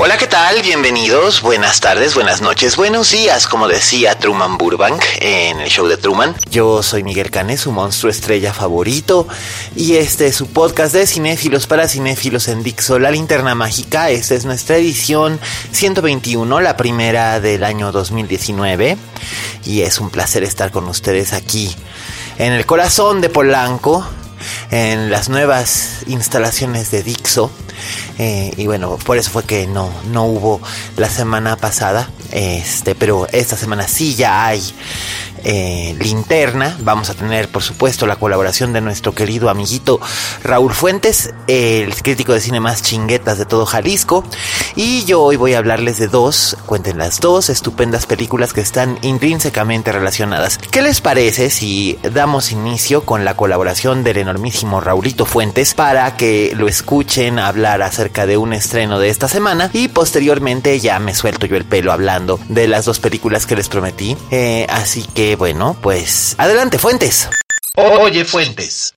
Hola, ¿qué tal? Bienvenidos, buenas tardes, buenas noches, buenos días, como decía Truman Burbank en el show de Truman. Yo soy Miguel Canes, su monstruo estrella favorito, y este es su podcast de cinéfilos para cinéfilos en Dixo, La Linterna Mágica. Esta es nuestra edición 121, la primera del año 2019, y es un placer estar con ustedes aquí en el corazón de Polanco, en las nuevas instalaciones de Dixo. Eh, y bueno, por eso fue que no, no hubo la semana pasada. Este, pero esta semana sí ya hay eh, linterna. Vamos a tener, por supuesto, la colaboración de nuestro querido amiguito Raúl Fuentes, el crítico de cine más chinguetas de todo Jalisco. Y yo hoy voy a hablarles de dos, cuenten las dos estupendas películas que están intrínsecamente relacionadas. ¿Qué les parece si damos inicio con la colaboración del enormísimo Raulito Fuentes para que lo escuchen hablar acerca de un estreno de esta semana y posteriormente ya me suelto yo el pelo hablando de las dos películas que les prometí. Eh, así que bueno, pues adelante Fuentes. Oye Fuentes.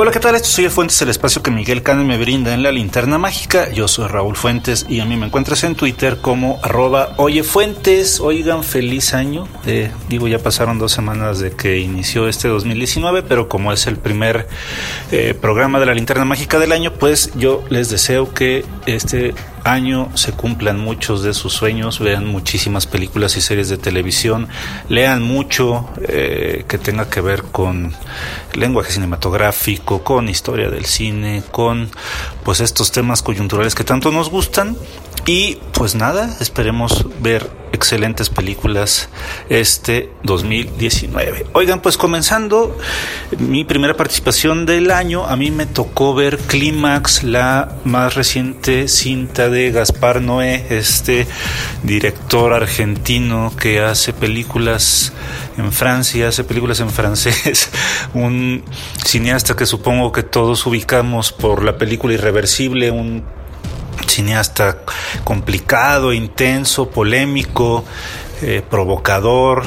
Hola, ¿qué tal? Esto soy Fuentes, el espacio que Miguel Cane me brinda en la linterna mágica. Yo soy Raúl Fuentes y a mí me encuentras en Twitter como arroba Oye Fuentes. Oigan, feliz año. Eh, digo, ya pasaron dos semanas de que inició este 2019, pero como es el primer eh, programa de la linterna mágica del año, pues yo les deseo que este año se cumplan muchos de sus sueños, vean muchísimas películas y series de televisión, lean mucho eh, que tenga que ver con lenguaje cinematográfico, con historia del cine, con pues estos temas coyunturales que tanto nos gustan y pues nada, esperemos ver excelentes películas este 2019. Oigan, pues comenzando mi primera participación del año, a mí me tocó ver Clímax, la más reciente cinta de Gaspar Noé, este director argentino que hace películas en Francia, hace películas en francés, un cineasta que supongo que todos ubicamos por la película Irreversible, un cineasta complicado, intenso, polémico, eh, provocador,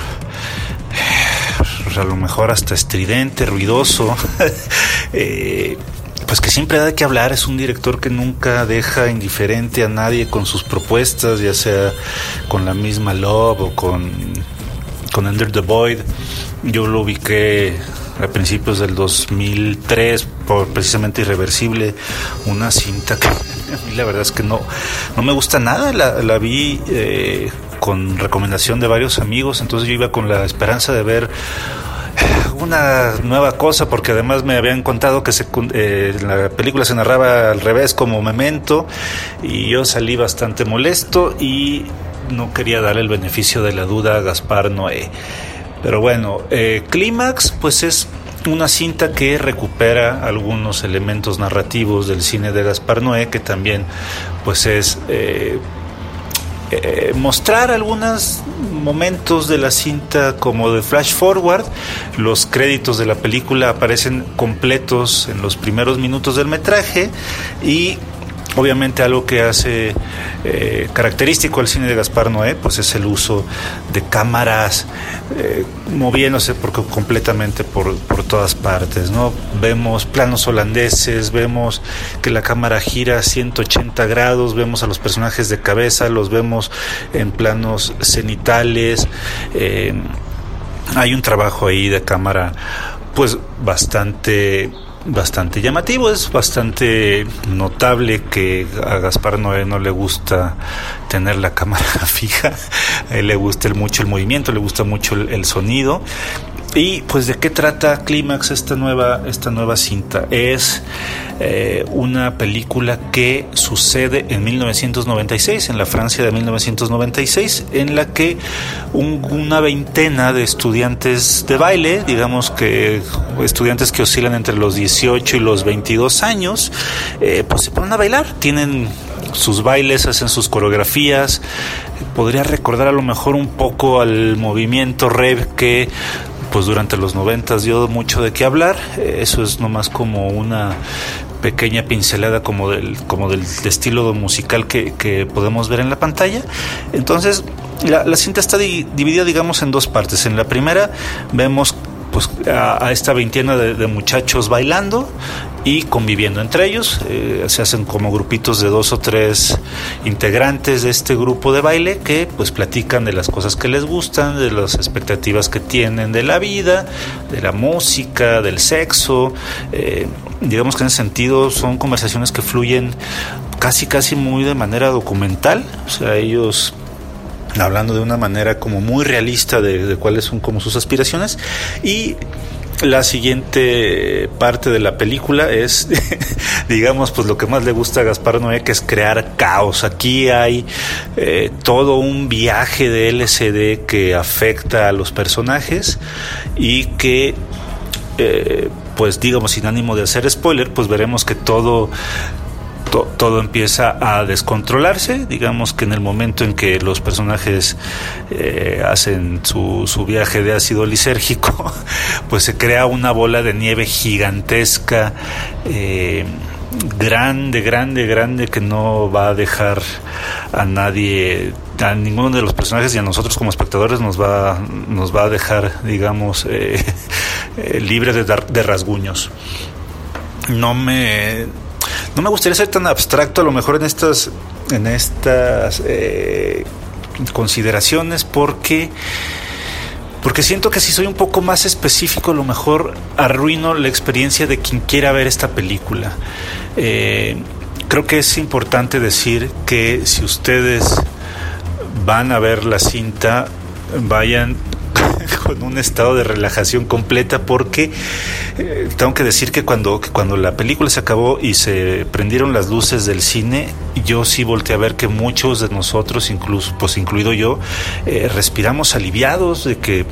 a lo mejor hasta estridente, ruidoso. eh, pues que siempre da que hablar, es un director que nunca deja indiferente a nadie con sus propuestas, ya sea con la misma Love o con, con Under the Void. Yo lo ubiqué a principios del 2003 por precisamente Irreversible, una cinta que a mí la verdad es que no, no me gusta nada, la, vi eh, con recomendación de varios amigos, entonces yo iba con la esperanza de ver una nueva cosa porque además me habían contado que se, eh, la película se narraba al revés como Memento. Y yo salí bastante molesto y no quería darle el beneficio de la duda a Gaspar Noé. Pero bueno, eh, Clímax pues es una cinta que recupera algunos elementos narrativos del cine de Gaspar Noé que también pues es... Eh, eh, mostrar algunos momentos de la cinta como de flash forward. Los créditos de la película aparecen completos en los primeros minutos del metraje y Obviamente algo que hace eh, característico al cine de Gaspar Noé, pues es el uso de cámaras eh, moviéndose por, completamente por, por, todas partes, ¿no? Vemos planos holandeses, vemos que la cámara gira a 180 grados, vemos a los personajes de cabeza, los vemos en planos cenitales, eh, hay un trabajo ahí de cámara pues bastante bastante llamativo, es bastante notable que a Gaspar Noé no le gusta tener la cámara fija, le gusta mucho el movimiento, le gusta mucho el, sonido y pues de qué trata Clímax esta nueva, esta nueva cinta. Es eh, una película que sucede en 1996, en la Francia de 1996, en la que una veintena de estudiantes de baile, digamos que estudiantes que oscilan entre los 18 y los 22 años, eh, pues se ponen a bailar, tienen sus bailes, hacen sus coreografías. Podría recordar a lo mejor un poco al movimiento rev que pues durante los noventas dio mucho de qué hablar. Eso es nomás como una pequeña pincelada como del, como del estilo musical que, que podemos ver en la pantalla. Entonces, la, la cinta está dividida, digamos, en dos partes. En la primera vemos pues a, esta veintena de, muchachos bailando y conviviendo entre ellos. Eh, se hacen como grupitos de dos o tres integrantes de este grupo de baile que pues platican de las cosas que les gustan, de las expectativas que tienen de la vida, de la música, del sexo. Eh, digamos que en ese sentido son conversaciones que fluyen casi casi muy de manera documental. O sea, ellos hablando de una manera como muy realista de, cuáles son como sus aspiraciones y la siguiente parte de la película es, digamos, pues lo que más le gusta a Gaspar Noé, que es crear caos. Aquí hay eh, todo un viaje de LCD que afecta a los personajes y que, eh, pues digamos, sin ánimo de hacer spoiler, pues veremos que todo todo empieza a descontrolarse. Digamos que en el momento en que los personajes eh, hacen su, su, viaje de ácido lisérgico, pues se crea una bola de nieve gigantesca, eh, grande, grande, grande, que no va a dejar a nadie a ninguno de los personajes y a nosotros como espectadores nos va, nos va a dejar, digamos, eh, libre de, de rasguños. No me no me gustaría ser tan abstracto a lo mejor en estas, en estas eh, consideraciones porque porque siento que si soy un poco más específico, a lo mejor arruino la experiencia de quien quiera ver esta película. Eh, creo que es importante decir que si ustedes van a ver la cinta, vayan con un estado de relajación completa porque eh, tengo que decir que cuando, cuando la película se acabó y se prendieron las luces del cine, yo sí volteé a ver que muchos de nosotros, incluso, pues incluido yo, eh, respiramos aliviados de que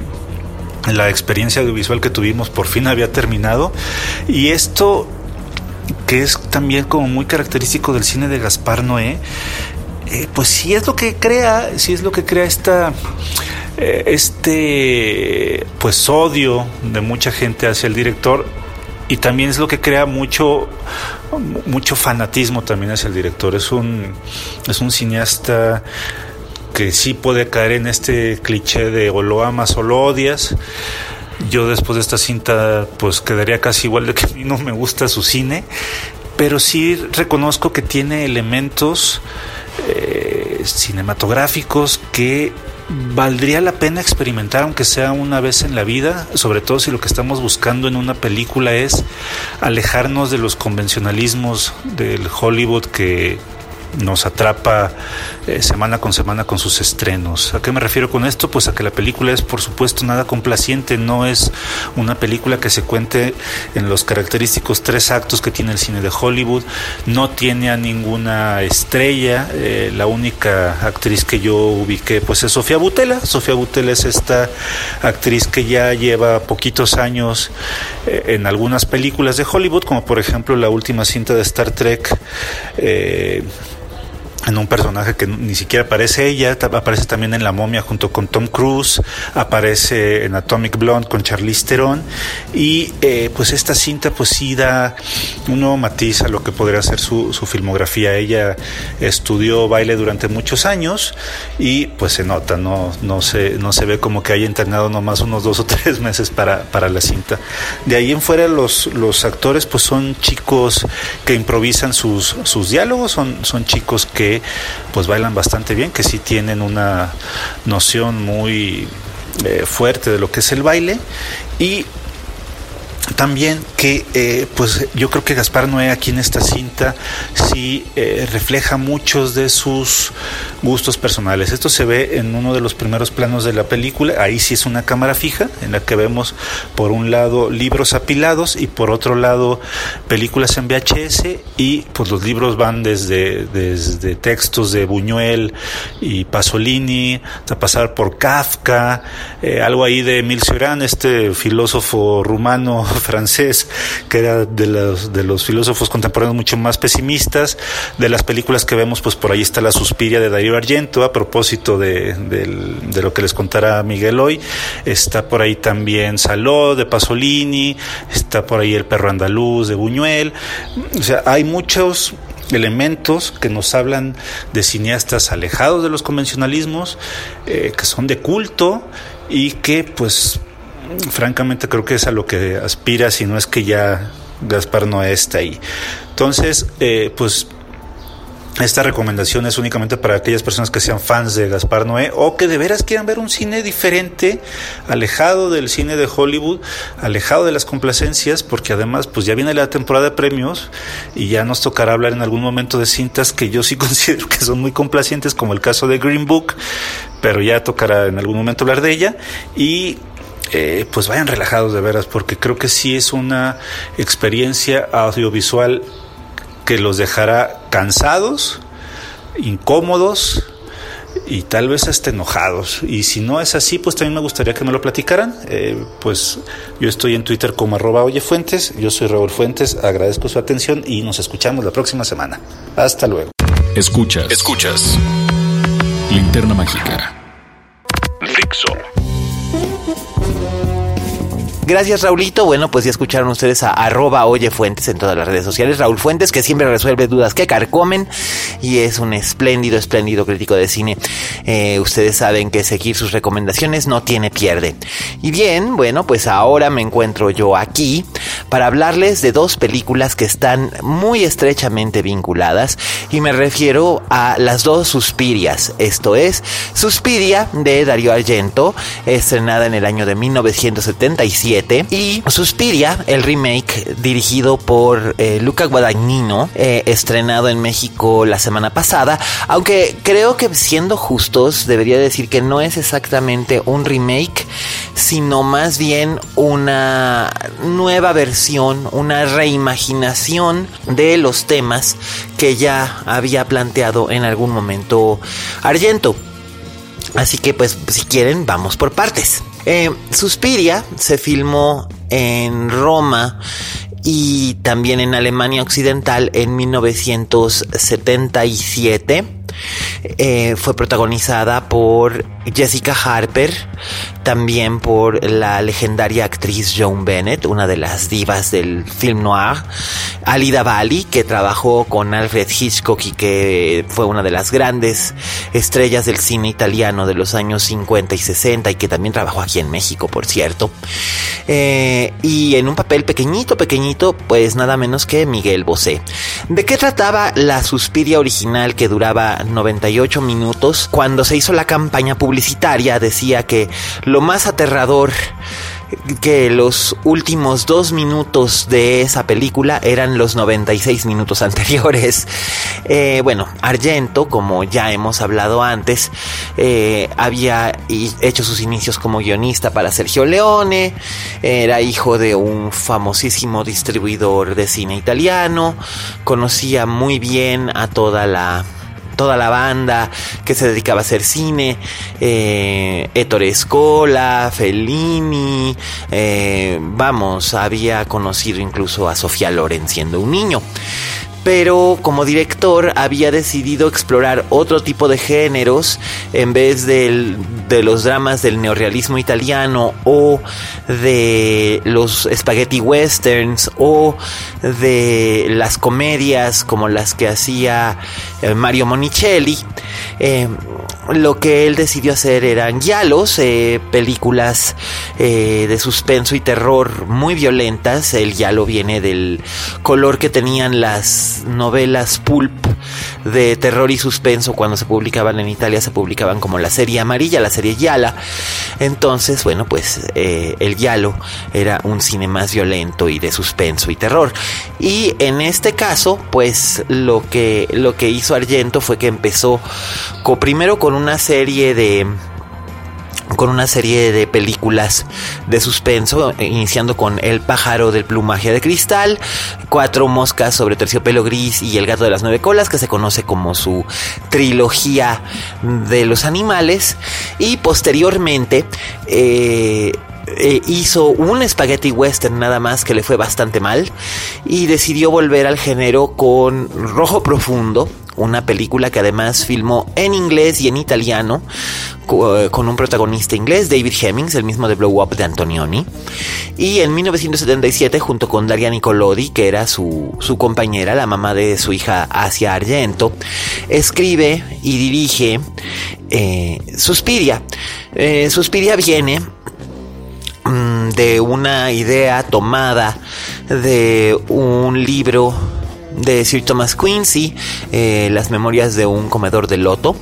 la experiencia audiovisual que tuvimos por fin había terminado. Y esto que es también como muy característico del cine de Gaspar Noé, eh, pues sí es lo que crea, sí es lo que crea esta este pues odio de mucha gente hacia el director y también es lo que crea mucho mucho fanatismo también hacia el director. Es un es un cineasta que sí puede caer en este cliché de o lo amas o lo odias. Yo después de esta cinta pues quedaría casi igual de que a mí no me gusta su cine pero sí reconozco que tiene elementos eh, cinematográficos que valdría la pena experimentar aunque sea una vez en la vida, sobre todo si lo que estamos buscando en una película es alejarnos de los convencionalismos del Hollywood que nos atrapa eh, semana con semana con sus estrenos. ¿A qué me refiero con esto? Pues a que la película es por supuesto nada complaciente, no es una película que se cuente en los característicos tres actos que tiene el cine de Hollywood, no tiene a ninguna estrella, eh, la única actriz que yo ubiqué pues es Sofía Butela, Sofía Butela es esta actriz que ya lleva poquitos años eh, en algunas películas de Hollywood, como por ejemplo la última cinta de Star Trek, en un personaje que ni siquiera aparece ella, aparece también en La momia junto con Tom Cruise, aparece en Atomic Blonde con Charlize Theron y eh, pues esta cinta pues sí un nuevo matiz a lo que podría ser su, su, filmografía. Ella estudió baile durante muchos años y pues se nota, no, no, se, no se ve como que haya entrenado nomás unos dos o tres meses para, para la cinta. De ahí en fuera los, los actores pues son chicos que improvisan sus, sus diálogos, son, son chicos que pues bailan bastante bien, que sí tienen una noción muy eh, fuerte de lo que es el baile y también que eh, pues yo creo que Gaspar Noé aquí en esta cinta sí eh, refleja muchos de sus gustos personales. Esto se ve en uno de los primeros planos de la película. Ahí sí es una cámara fija en la que vemos por un lado libros apilados y por otro lado películas en VHS y pues los libros van desde, desde textos de Buñuel y Pasolini hasta pasar por Kafka, eh, algo ahí de Emile Cioran, este filósofo rumano francés que era de los, de los filósofos contemporáneos mucho más pesimistas, de las películas que vemos pues por ahí está La Suspiria de Darío Argento a propósito de, lo que les contará Miguel hoy, está por ahí también Saló de Pasolini, está por ahí El perro andaluz de Buñuel, o sea, hay muchos elementos que nos hablan de cineastas alejados de los convencionalismos, eh, que son de culto y que pues francamente creo que es a lo que aspira, si no es que ya Gaspar no está ahí. Entonces, eh, pues esta recomendación es únicamente para aquellas personas que sean fans de Gaspar Noé o que de veras quieran ver un cine diferente, alejado del cine de Hollywood, alejado de las complacencias, porque además pues ya viene la temporada de premios y ya nos tocará hablar en algún momento de cintas que yo sí considero que son muy complacientes, como el caso de Green Book, pero ya tocará en algún momento hablar de ella y eh, pues vayan relajados de veras, porque creo que sí es una experiencia audiovisual que los dejará cansados, incómodos y tal vez hasta enojados. Y si no es así, pues también me gustaría que me lo platicaran. Eh, pues yo estoy en Twitter como arroba oyefuentes, yo soy Raúl Fuentes, agradezco su atención y nos escuchamos la próxima semana. Hasta luego. Escuchas, escuchas. Linterna Mágica. Fixo. Gracias, Raulito. Bueno, pues ya escucharon ustedes a arroba Oye Fuentes en todas las redes sociales. Raúl Fuentes, que siempre resuelve dudas que carcomen y es un espléndido, espléndido crítico de cine. Eh, ustedes saben que seguir sus recomendaciones no tiene pierde. Y bien, bueno, pues ahora me encuentro yo aquí para hablarles de dos películas que están muy estrechamente vinculadas y me refiero a las dos Suspirias. Esto es Suspiria de Darío Argento, estrenada en el año de 1977 y Suspiria, el remake dirigido por eh, Luca Guadagnino, eh, estrenado en México la semana pasada, aunque creo que siendo justos debería decir que no es exactamente un remake, sino más bien una nueva versión, una reimaginación de los temas que ya había planteado en algún momento Argento. Así que pues si quieren vamos por partes. Eh, Suspiria se filmó en Roma y también en Alemania Occidental en 1977. Eh, fue protagonizada por Jessica Harper, también por la legendaria actriz Joan Bennett, una de las divas del film noir, Alida Bali, que trabajó con Alfred Hitchcock y que fue una de las grandes estrellas del cine italiano de los años 50 y 60 y que también trabajó aquí en México, por cierto. Eh, y en un papel pequeñito, pequeñito, pues nada menos que Miguel Bosé. ¿De qué trataba la Suspiria original que duraba 98 minutos? Cuando se hizo la campaña publicitaria decía que lo más aterrador que los últimos dos minutos de esa película eran los 96 minutos anteriores. Eh, bueno, Argento, como ya hemos hablado antes, eh, había hecho sus inicios como guionista para Sergio Leone, era hijo de un famosísimo distribuidor de cine italiano, conocía muy bien a toda la toda la banda que se dedicaba a hacer cine, eh, Ettore Scola, Fellini, eh, vamos, había conocido incluso a Sofía Loren siendo un niño pero como director había decidido explorar otro tipo de géneros en vez de los dramas del neorrealismo italiano o de los spaghetti westerns o de las comedias como las que hacía eh, Mario Monicelli. Eh, lo que él decidió hacer eran giallos, eh, películas eh, de suspenso y terror muy violentas. El giallo viene del color que tenían las novelas pulp de terror y suspenso cuando se publicaban en Italia, se publicaban como la serie amarilla, la serie Yala. Entonces, bueno, pues eh, el giallo era un cine más violento y de suspenso y terror. Y en este caso, pues lo que, lo que hizo Argento fue que empezó primero con una serie de con una serie de películas de suspenso, iniciando con El pájaro del plumaje de cristal, Cuatro moscas sobre terciopelo gris y El gato de las nueve colas, que se conoce como su trilogía de los animales, y posteriormente eh, eh, hizo un spaghetti western nada más que le fue bastante mal y decidió volver al género con Rojo Profundo, una película que además filmó en inglés y en italiano eh, con un protagonista inglés, David Hemmings, el mismo de Blow Up de Antonioni. Y en 1977, junto con Daria Nicolodi, que era su, compañera, la mamá de su hija Asia Argento, escribe y dirige eh, Suspiria. Eh, Suspiria viene mm, de una idea tomada de un libro de Sir Thomas Quincy, eh, Las memorias de un comedor de loto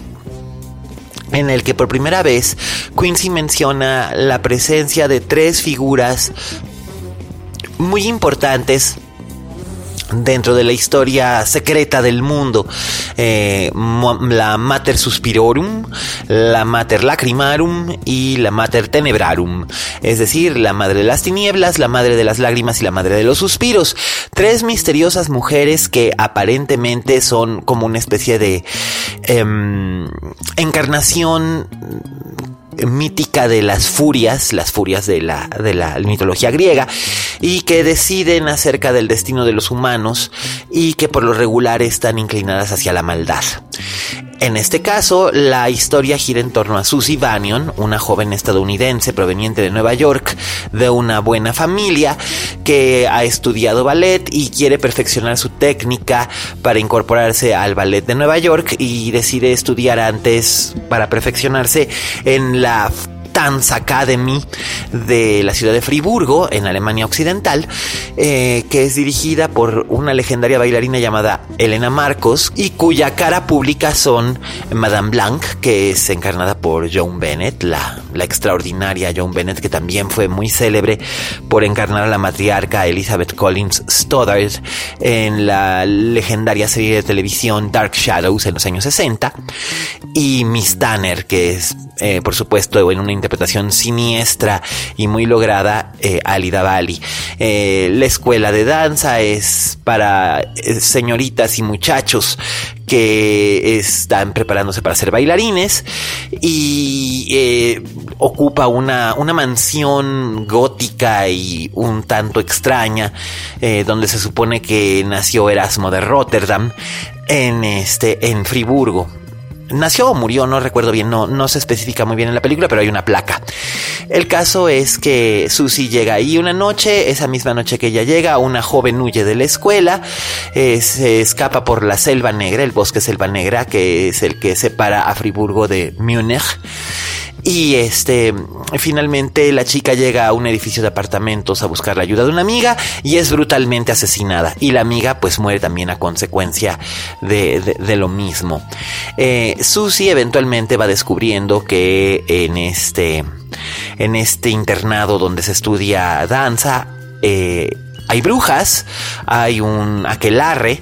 en el que por primera vez Quincy menciona la presencia de tres figuras muy importantes dentro de la historia secreta del mundo. Eh, la Mater Suspirorum, la Mater Lacrimarum y la Mater Tenebrarum. Es decir, la Madre de las Tinieblas, la Madre de las Lágrimas y la Madre de los Suspiros. Tres misteriosas mujeres que aparentemente son como una especie de em, encarnación mítica de las furias, las furias de la, de la mitología griega, y que deciden acerca del destino de los humanos y que por lo regular están inclinadas hacia la maldad. En este caso, la historia gira en torno a Susie Bannion, una joven estadounidense proveniente de Nueva York, de una buena familia, que ha estudiado ballet y quiere perfeccionar su técnica para incorporarse al ballet de Nueva York y decide estudiar antes para perfeccionarse en la Dance Academy de la ciudad de Friburgo, en Alemania Occidental, eh, que es dirigida por una legendaria bailarina llamada Elena Marcos y cuya cara pública son Madame Blanc, que es encarnada por Joan Bennett, la, la extraordinaria Joan Bennett, que también fue muy célebre por encarnar a la matriarca Elizabeth Collins Stoddard en la legendaria serie de televisión Dark Shadows en los años 60, y Miss Tanner, que es, eh, por supuesto, en una siniestra y muy lograda, eh, Alida Bali. Eh, la escuela de danza es para eh, señoritas y muchachos que están preparándose para ser bailarines y ocupa una, una, mansión gótica y un tanto extraña donde se supone que nació Erasmo de Rotterdam en este en Friburgo nació o murió, no recuerdo bien, no, no se especifica muy bien en la película, pero hay una placa. El caso es que Susie llega ahí una noche, esa misma noche que ella llega, una joven huye de la escuela, eh, se escapa por la selva negra, el bosque selva negra, que es el que separa a Friburgo de Múnich. Y este, finalmente la chica llega a un edificio de apartamentos a buscar la ayuda de una amiga y es brutalmente asesinada. Y la amiga pues muere también a consecuencia de, lo mismo. Eh, Susie eventualmente va descubriendo que en este, en este internado donde se estudia danza, eh, hay brujas, hay un aquelarre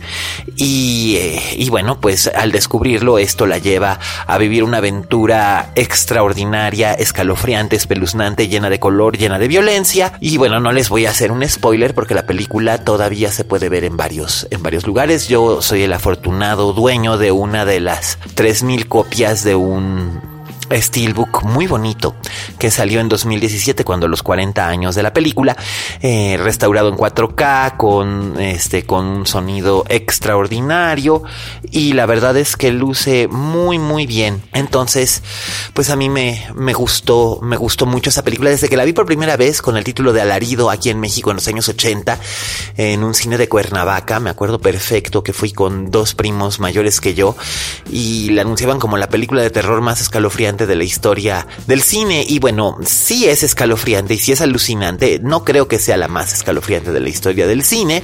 y, eh, y, bueno, pues al descubrirlo esto la lleva a vivir una aventura extraordinaria, escalofriante, espeluznante, llena de color, llena de violencia y bueno, no les voy a hacer un spoiler porque la película todavía se puede ver en varios, en varios lugares. Yo soy el afortunado dueño de una de las 3000 copias de un steelbook muy bonito que salió en 2017 cuando los 40 años de la película, eh, restaurado en 4K con este con un sonido extraordinario y la verdad es que luce muy muy bien. Entonces, pues a mí me, me gustó, me gustó mucho esa película desde que la vi por primera vez con el título de Alarido aquí en México en los años 80 en un cine de Cuernavaca, me acuerdo perfecto que fui con dos primos mayores que yo y la anunciaban como la película de terror más escalofriante de la historia del cine. Y bueno, sí es escalofriante y sí es alucinante, no creo que sea la más escalofriante de la historia del cine,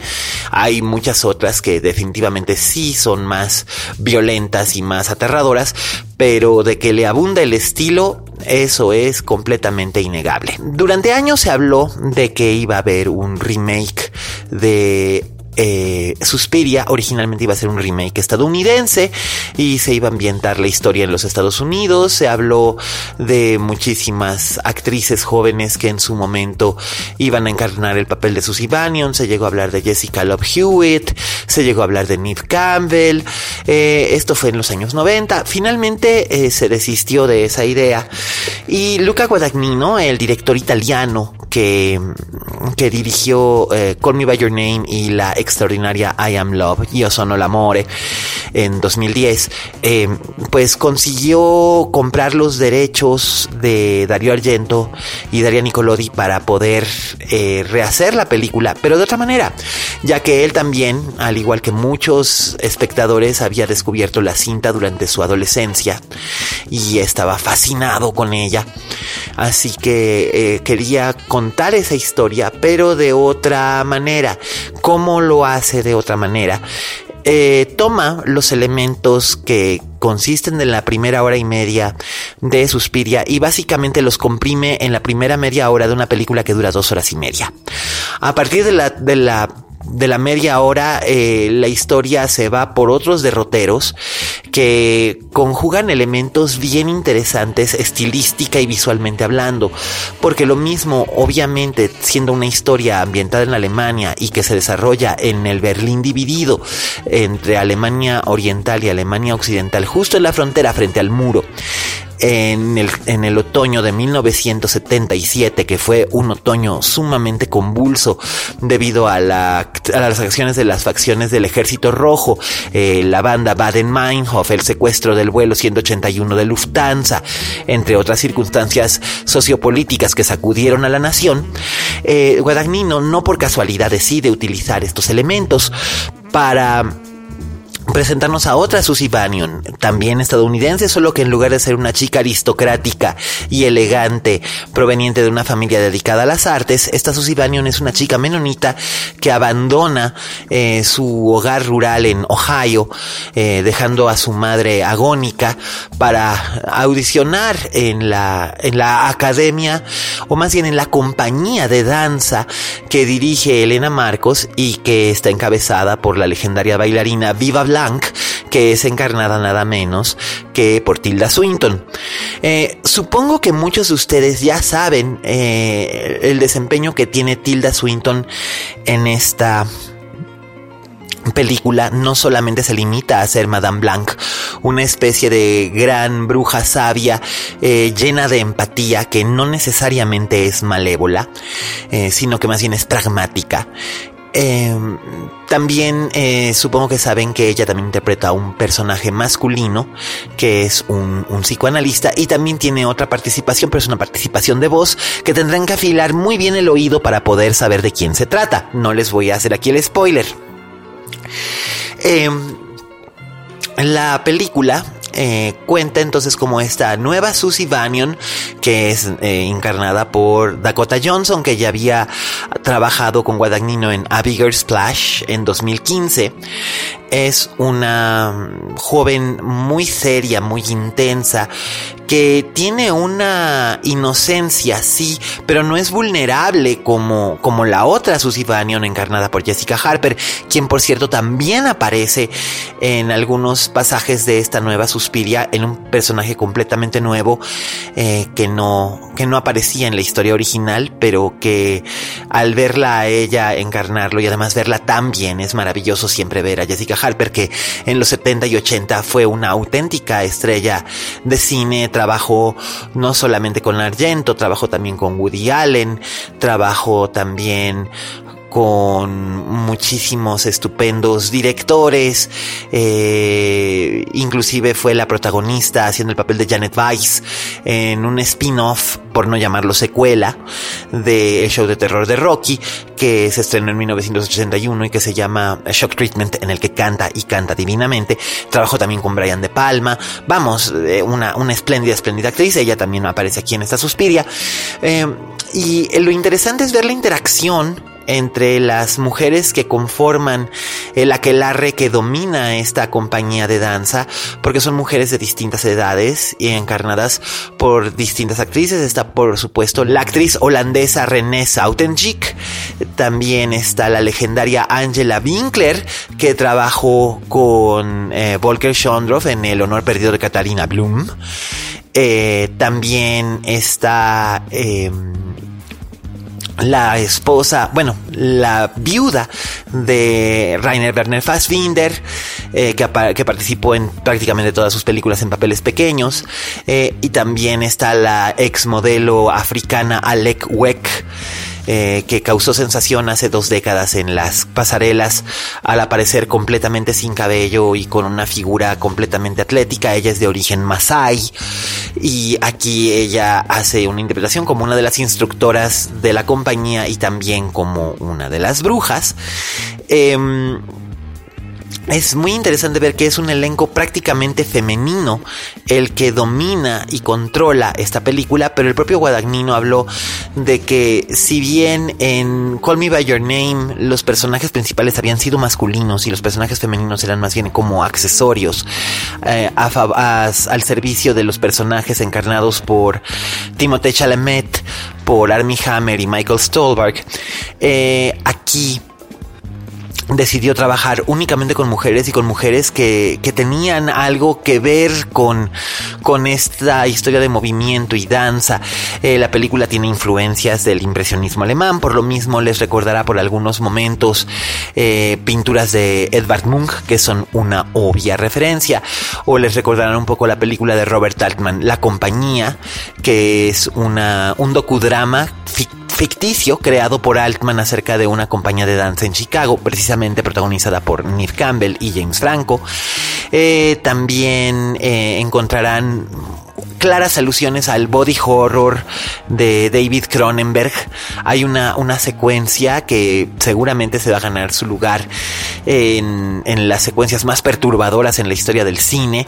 hay muchas otras que definitivamente sí son más violentas y más aterradoras, pero de que le abunda el estilo, eso es completamente innegable. Durante años se habló de que iba a haber un remake de eh, Suspiria originalmente iba a ser un remake estadounidense y se iba a ambientar la historia en los Estados Unidos. Se habló de muchísimas actrices jóvenes que en su momento iban a encarnar el papel de Susie Bannion. Se llegó a hablar de Jessica Love Hewitt, se llegó a hablar de Neve Campbell. Eh, esto fue en los años 90. Finalmente eh, se desistió de esa idea y Luca Guadagnino, el director italiano que, que dirigió Call Me By Your Name y la extraordinaria I Am Love, Io sono l'amore, en 2010, eh, pues consiguió comprar los derechos de Dario Argento y Daria Nicolodi para poder eh, rehacer la película, pero de otra manera, ya que él también, al igual que muchos espectadores, había descubierto la cinta durante su adolescencia y estaba fascinado con ella. Así que eh, quería contar esa historia, pero de otra manera. ¿Cómo lo hace de otra manera? Eh, toma los elementos que consisten en la primera hora y media de Suspiria y básicamente los comprime en la primera media hora de una película que dura dos horas y media. A partir de la, de la de la media hora eh, la historia se va por otros derroteros que conjugan elementos bien interesantes estilística y visualmente hablando. Porque lo mismo obviamente siendo una historia ambientada en Alemania y que se desarrolla en el Berlín dividido entre Alemania oriental y Alemania occidental justo en la frontera frente al muro en el, en el otoño de 1977, que fue un otoño sumamente convulso debido a, las acciones de las facciones del Ejército Rojo, eh, la banda Baden-Meinhof, el secuestro del vuelo 181 de Lufthansa, entre otras circunstancias sociopolíticas que sacudieron a la nación, eh, Guadagnino no por casualidad decide utilizar estos elementos para presentarnos a otra Susie Bannion, también estadounidense, solo que en lugar de ser una chica aristocrática y elegante proveniente de una familia dedicada a las artes, esta Susie Bannion es una chica menonita que abandona eh, su hogar rural en Ohio, eh, dejando a su madre agónica para audicionar en la, en la academia, o más bien en la compañía de danza que dirige Elena Marcos y que está encabezada por la legendaria bailarina Viva Que es encarnada nada menos que por Tilda Swinton. Eh, supongo que muchos de ustedes ya saben eh, el desempeño que tiene Tilda Swinton en esta película no solamente se limita a ser Madame Blanc, una especie de gran bruja sabia eh, llena de empatía que no necesariamente es malévola, sino que más bien es pragmática. Em, también eh, supongo que saben que ella también interpreta a un personaje masculino que es un, psicoanalista y también tiene otra participación, pero es una participación de voz que tendrán que afilar muy bien el oído para poder saber de quién se trata. No les voy a hacer aquí el spoiler. Eh, la película eh, cuenta entonces como esta nueva Susie Bannion, que es eh, encarnada por Dakota Johnson, que ya había trabajado con Guadagnino en A Bigger Splash en 2015. Es una joven muy seria, muy intensa, que tiene una inocencia, sí, pero no es vulnerable como, como la otra Susie Bannion encarnada por Jessica Harper, quien por cierto también aparece en algunos pasajes de esta nueva Suspiria en un personaje completamente nuevo eh, que, no, que no aparecía en la historia original, pero que al verla a ella encarnarlo y además verla tan bien es maravilloso siempre ver a Jessica Harper que en los 70 y 80 fue una auténtica estrella de cine, trabajó no solamente con Argento, trabajó también con Woody Allen, trabajó también con muchísimos estupendos directores, eh, inclusive fue la protagonista haciendo el papel de Janet Weiss en un spin-off, por no llamarlo secuela, del show de terror de Rocky, que se estrenó en 1981 y que se llama Shock Treatment, en el que canta y canta divinamente. Trabajó también con Brian De Palma, vamos, eh, una, una espléndida, espléndida actriz, ella también aparece aquí en esta Suspiria. Eh, y lo interesante es ver la interacción entre las mujeres que conforman el aquelarre que domina esta compañía de danza, porque son mujeres de distintas edades y encarnadas por distintas actrices. Está, por supuesto, la actriz holandesa René Sautenjik. También está la legendaria Angela Winkler, que trabajó con eh, Volker Schondorf en El honor perdido de Katarina Blum. Eh, también está... Em, la esposa, bueno, la viuda de Rainer Werner Fassbinder, eh, que, participó en prácticamente todas sus películas en papeles pequeños, eh, y también está la ex modelo africana Alec Weck, eh, que causó sensación hace dos décadas en las pasarelas al aparecer completamente sin cabello y con una figura completamente atlética. Ella es de origen masai y aquí ella hace una interpretación como una de las instructoras de la compañía y también como una de las brujas. Em, es muy interesante ver que es un elenco prácticamente femenino el que domina y controla esta película, pero el propio Guadagnino habló de que si bien en Call Me By Your Name los personajes principales habían sido masculinos y los personajes femeninos eran más bien como accesorios eh, al servicio de los personajes encarnados por Timothée Chalamet, por Armie Hammer y Michael Stolberg, eh, aquí decidió trabajar únicamente con mujeres y con mujeres que, que tenían algo que ver con, con esta historia de movimiento y danza. Eh, la película tiene influencias del impresionismo alemán, por lo mismo les recordará por algunos momentos eh, pinturas de Edvard Munch, que son una obvia referencia, o les recordarán un poco la película de Robert Altman, La Compañía, que es una, un docudrama ficticio ficticio creado por Altman acerca de una compañía de danza en Chicago, precisamente protagonizada por Neve Campbell y James Franco. Eh, también eh, encontrarán claras alusiones al body horror de David Cronenberg. Hay una, una secuencia que seguramente se va a ganar su lugar en, en las secuencias más perturbadoras en la historia del cine,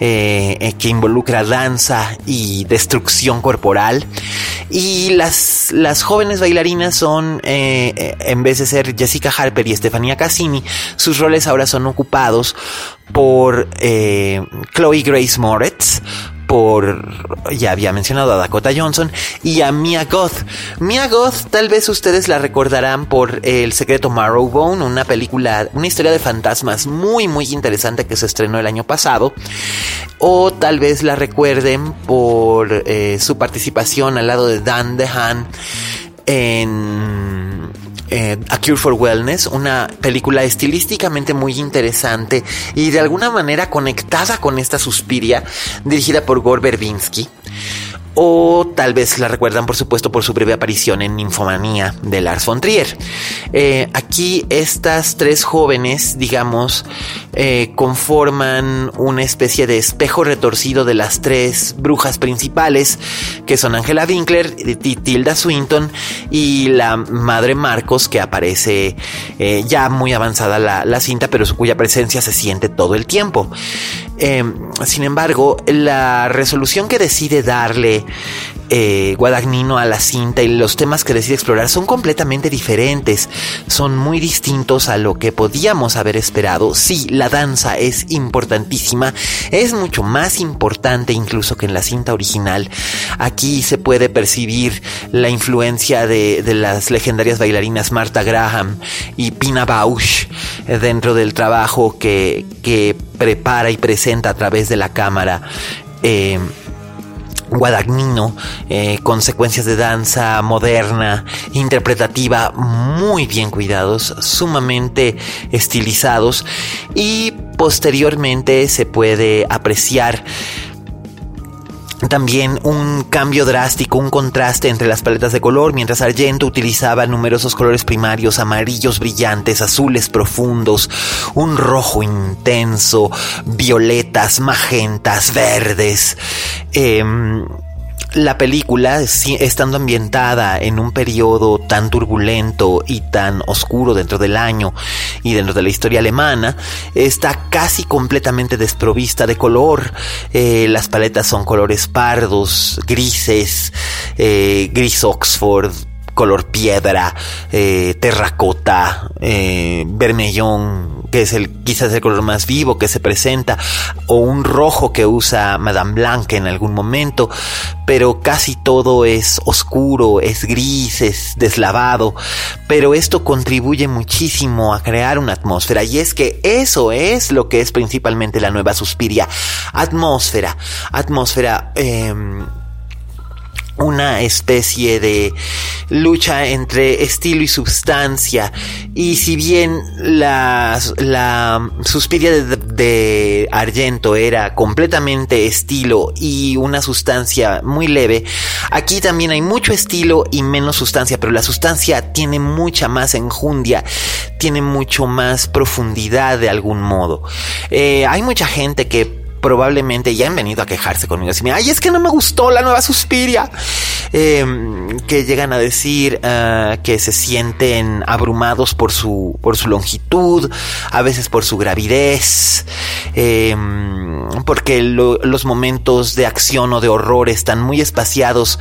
eh, eh, que involucra danza y destrucción corporal. Y las, las jóvenes bailarinas son, eh, en vez de ser Jessica Harper y Stefania Cassini, sus roles ahora son ocupados por Chloe Grace Moretz, por, ya había mencionado a Dakota Johnson y a Mia Goth. Mia Goth tal vez ustedes la recordarán por El secreto Marrowbone, una película, una historia de fantasmas muy muy interesante que se estrenó el año pasado. O tal vez la recuerden por eh, su participación al lado de Dan DeHaan en eh, A Cure for Wellness, una película estilísticamente muy interesante y de alguna manera conectada con esta Suspiria, dirigida por Gore Verbinski. O tal vez la recuerdan, por supuesto, por su breve aparición en Ninfomanía de Lars von Trier. Eh, aquí estas tres jóvenes, digamos, eh, conforman una especie de espejo retorcido de las tres brujas principales, que son Angela Winkler, Tilda Swinton y la madre Marcos, que aparece eh, ya muy avanzada la, la, cinta, pero cuya presencia se siente todo el tiempo. sin embargo, la resolución que decide darle eh, Guadagnino a la cinta y los temas que decide explorar son completamente diferentes, son muy distintos a lo que podíamos haber esperado. Sí, la danza es importantísima, es mucho más importante incluso que en la cinta original. Aquí se puede percibir la influencia de, las legendarias bailarinas Martha Graham y Pina Bausch eh, dentro del trabajo que, prepara y presenta a través de la cámara. Eh, Guadagnino, eh, con secuencias de danza moderna, interpretativa, muy bien cuidados, sumamente estilizados y posteriormente se puede apreciar también un cambio drástico, un contraste entre las paletas de color, mientras Argento utilizaba numerosos colores primarios, amarillos brillantes, azules profundos, un rojo intenso, violetas, magentas, verdes. Em, la película, estando ambientada en un periodo tan turbulento y tan oscuro dentro del año y dentro de la historia alemana, está casi completamente desprovista de color. Eh, las paletas son colores pardos, grises, eh, gris Oxford, color piedra, eh, terracota, eh, vermellón, que es el quizás el color más vivo que se presenta, o un rojo que usa Madame Blanc en algún momento, pero casi todo es oscuro, es gris, es deslavado, pero esto contribuye muchísimo a crear una atmósfera y es que eso es lo que es principalmente la nueva Suspiria, atmósfera, atmósfera eh, una especie de lucha entre estilo y sustancia. Y si bien la, la suspiria de, de, Argento era completamente estilo y una sustancia muy leve aquí también hay mucho estilo y menos sustancia pero la sustancia tiene mucha más enjundia tiene mucho más profundidad de algún modo. Eh, hay mucha gente que probablemente ya han venido a quejarse conmigo. Así, ay, es que no me gustó la nueva Suspiria. Em, que llegan a decir ah, que se sienten abrumados por su, por su longitud, a veces por su gravidez, em, porque los momentos de acción o de horror están muy espaciados,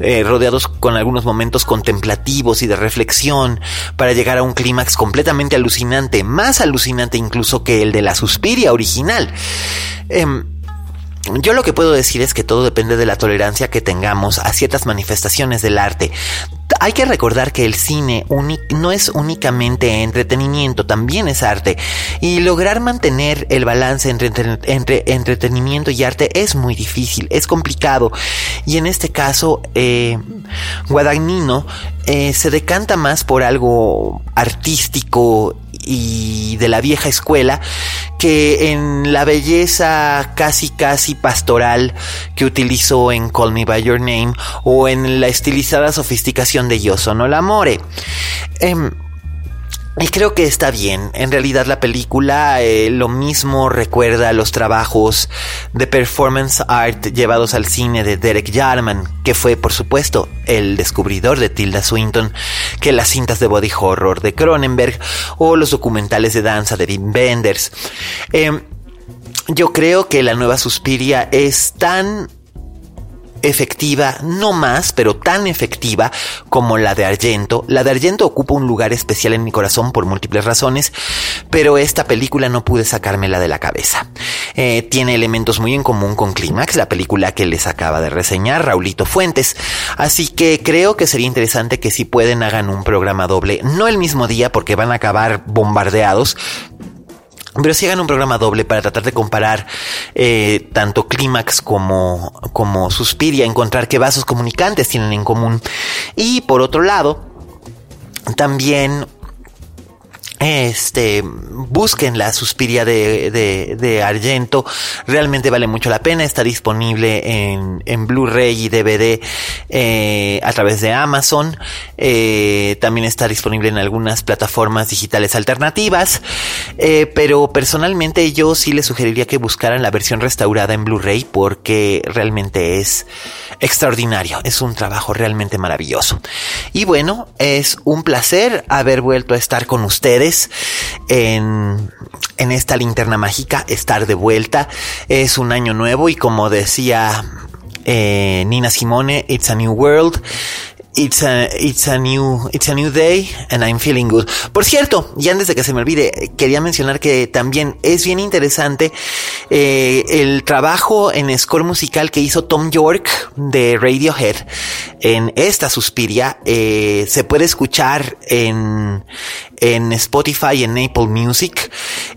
eh, rodeados con algunos momentos contemplativos y de reflexión, para llegar a un clímax completamente alucinante, más alucinante incluso que el de la Suspiria original. Em, yo lo que puedo decir es que todo depende de la tolerancia que tengamos a ciertas manifestaciones del arte. Hay que recordar que el cine no es únicamente entretenimiento, también es arte. Y lograr mantener el balance entre, entretenimiento y arte es muy difícil, es complicado. Y en este caso, eh, Guadagnino eh, se decanta más por algo artístico y de la vieja escuela que en la belleza casi casi pastoral que utilizó en Call Me By Your Name o en la estilizada sofisticación de Yo Sono l'Amore. Em, y creo que está bien. En realidad la película eh, lo mismo recuerda los trabajos de performance art llevados al cine de Derek Jarman, que fue por supuesto el descubridor de Tilda Swinton, que las cintas de body horror de Cronenberg o los documentales de danza de Wim Wenders. Em, yo creo que la nueva Suspiria es tan efectiva, no más, pero tan efectiva como la de Argento. La de Argento ocupa un lugar especial en mi corazón por múltiples razones, pero esta película no pude sacármela de la cabeza. Eh, tiene elementos muy en común con Clímax, la película que les acaba de reseñar Raulito Fuentes. Así que creo que sería interesante que si pueden hagan un programa doble, no el mismo día porque van a acabar bombardeados, pero si hagan un programa doble para tratar de comparar eh, tanto Clímax como, como Suspiria, encontrar qué vasos comunicantes tienen en común. Y por otro lado, también este, busquen la Suspiria de, de, de, Argento. Realmente vale mucho la pena. Está disponible en, en Blu-ray y DVD eh, a través de Amazon. Eh, también está disponible en algunas plataformas digitales alternativas. Eh, pero personalmente yo sí les sugeriría que buscaran la versión restaurada en Blu-ray porque realmente es extraordinario. Es un trabajo realmente maravilloso. Y bueno, es un placer haber vuelto a estar con ustedes en, esta linterna mágica, estar de vuelta. Es un año nuevo y como decía eh, Nina Simone, It's a New World. It's a, it's a new, it's a new day and I'm feeling good. Por cierto, y antes de que se me olvide, quería mencionar que también es bien interesante eh, el trabajo en score musical que hizo Tom York de Radiohead en esta Suspiria. Eh, se puede escuchar en, en Spotify, en Apple Music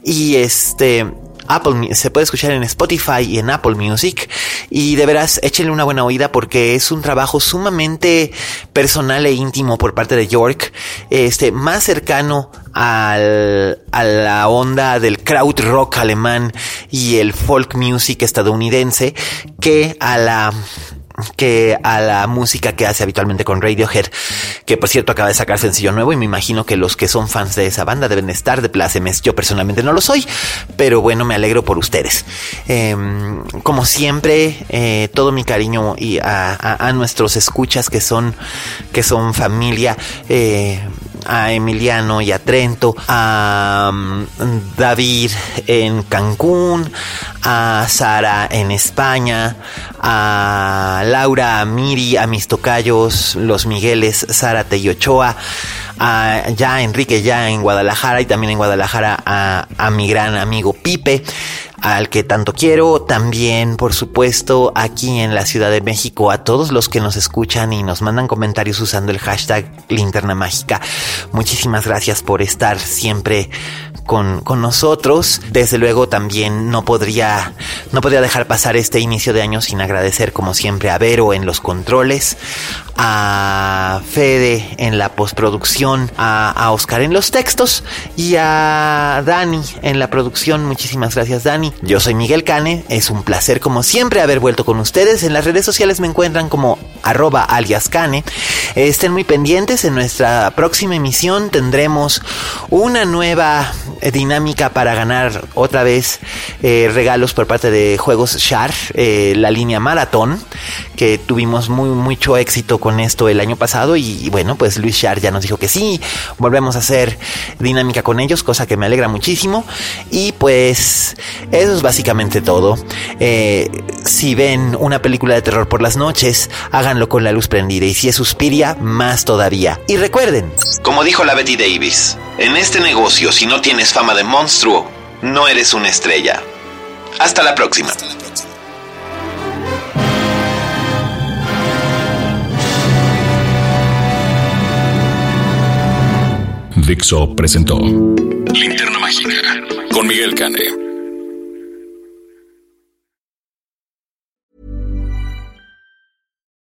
y este, Apple, se puede escuchar en Spotify y en Apple Music. Y de veras, échenle una buena oída porque es un trabajo sumamente personal e íntimo por parte de York, este, más cercano al, a la onda del krautrock alemán y el folk music estadounidense que a la que a la música que hace habitualmente con Radiohead, que por cierto acaba de sacar sencillo nuevo y me imagino que los que son fans de esa banda deben estar de plácemes. Yo personalmente no lo soy, pero bueno, me alegro por ustedes. Em, como siempre, eh, todo mi cariño y a, nuestros escuchas que son, que son familia. Eh, a Emiliano y a Trento, a mm, David en Cancún, a Sara en España, a Laura, a Miri, a mis tocayos, los Migueles, Zárate y Ochoa, a ya Enrique ya en Guadalajara y también en Guadalajara a mi gran amigo Pipe al que tanto quiero, también por supuesto aquí en la Ciudad de México a todos los que nos escuchan y nos mandan comentarios usando el hashtag linterna mágica. Muchísimas gracias por estar siempre con, con, nosotros. Desde luego también no podría, no podría dejar pasar este inicio de año sin agradecer como siempre a Vero en los controles, a Fede en la postproducción, a, Oscar en los textos y a Dani en la producción. Muchísimas gracias Dani. Yo soy Miguel Cane, es un placer como siempre haber vuelto con ustedes. En las redes sociales me encuentran como arroba alias Cane. Estén muy pendientes, en nuestra próxima emisión tendremos una nueva dinámica para ganar otra vez eh, regalos por parte de Juegos Shar, eh, la línea maratón, que tuvimos muy mucho éxito con esto el año pasado y, bueno, pues Luis Shar ya nos dijo que sí, volvemos a hacer dinámica con ellos, cosa que me alegra muchísimo y pues eso es básicamente todo. Eh, si ven una película de terror por las noches, háganlo con la luz prendida y si es Suspiria, más todavía. Y recuerden, como dijo la Betty Davis, en este negocio si no tienes fama de monstruo, no eres una estrella. Hasta la próxima. Dixo presentó Linterna Mágica con Miguel Cane.